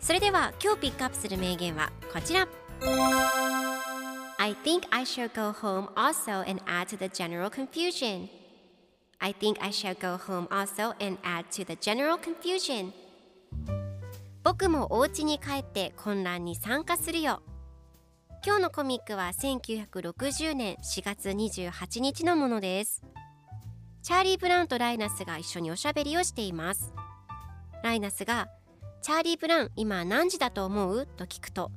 それでは今日ピックアップする名言はこちら I think I shall go home also and add to the general confusion I think I shall go home also and add to the general confusion 僕もお家に帰って混乱に参加するよ今日のコミックは1960年4月28日のものですチャーリー・ブラウンとライナスが一緒におしゃべりをしていますライナスがチャーリー・ブラウン今何時だと思う？と聞くと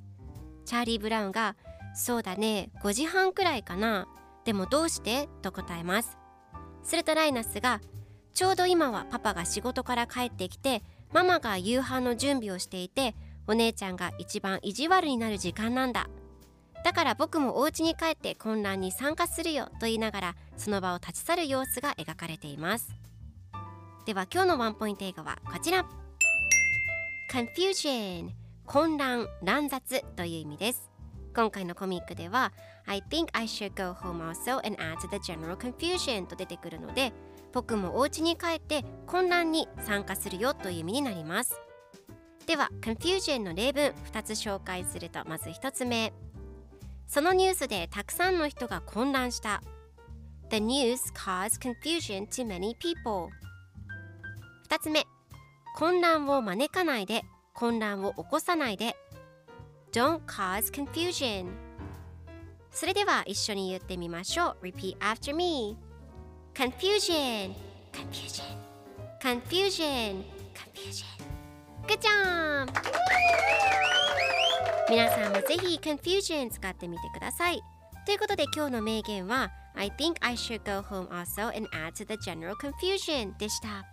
チャーリー・ブラウンがそうだね5時半くらいかな。でもどうして？と答えます。するとライナスがちょうど今はパパが仕事から帰ってきてママが夕飯の準備をしていてお姉ちゃんが一番意地悪になる時間なんだ。だから僕もお家に帰って混乱に参加するよと言いながらその場を立ち去る様子が描かれています。では今日のワンポイント映画はこちら。Confusion 混乱乱雑という意味です今回のコミックでは I think I should go home also and add to the general confusion と出てくるので僕もお家に帰って混乱に参加するよという意味になりますでは confusion の例文2つ紹介するとまず1つ目そのニュースでたくさんの人が混乱した The news caused confusion to many people 2つ目混乱を招かないで混乱を起こさないで Don't cause confusion それでは一緒に言ってみましょう Repeat after me Confusion Confusion Confusion Confusion Good job! 皆さんもぜひ Confusion 使ってみてくださいということで今日の名言は I think I should go home also and add to the general confusion でした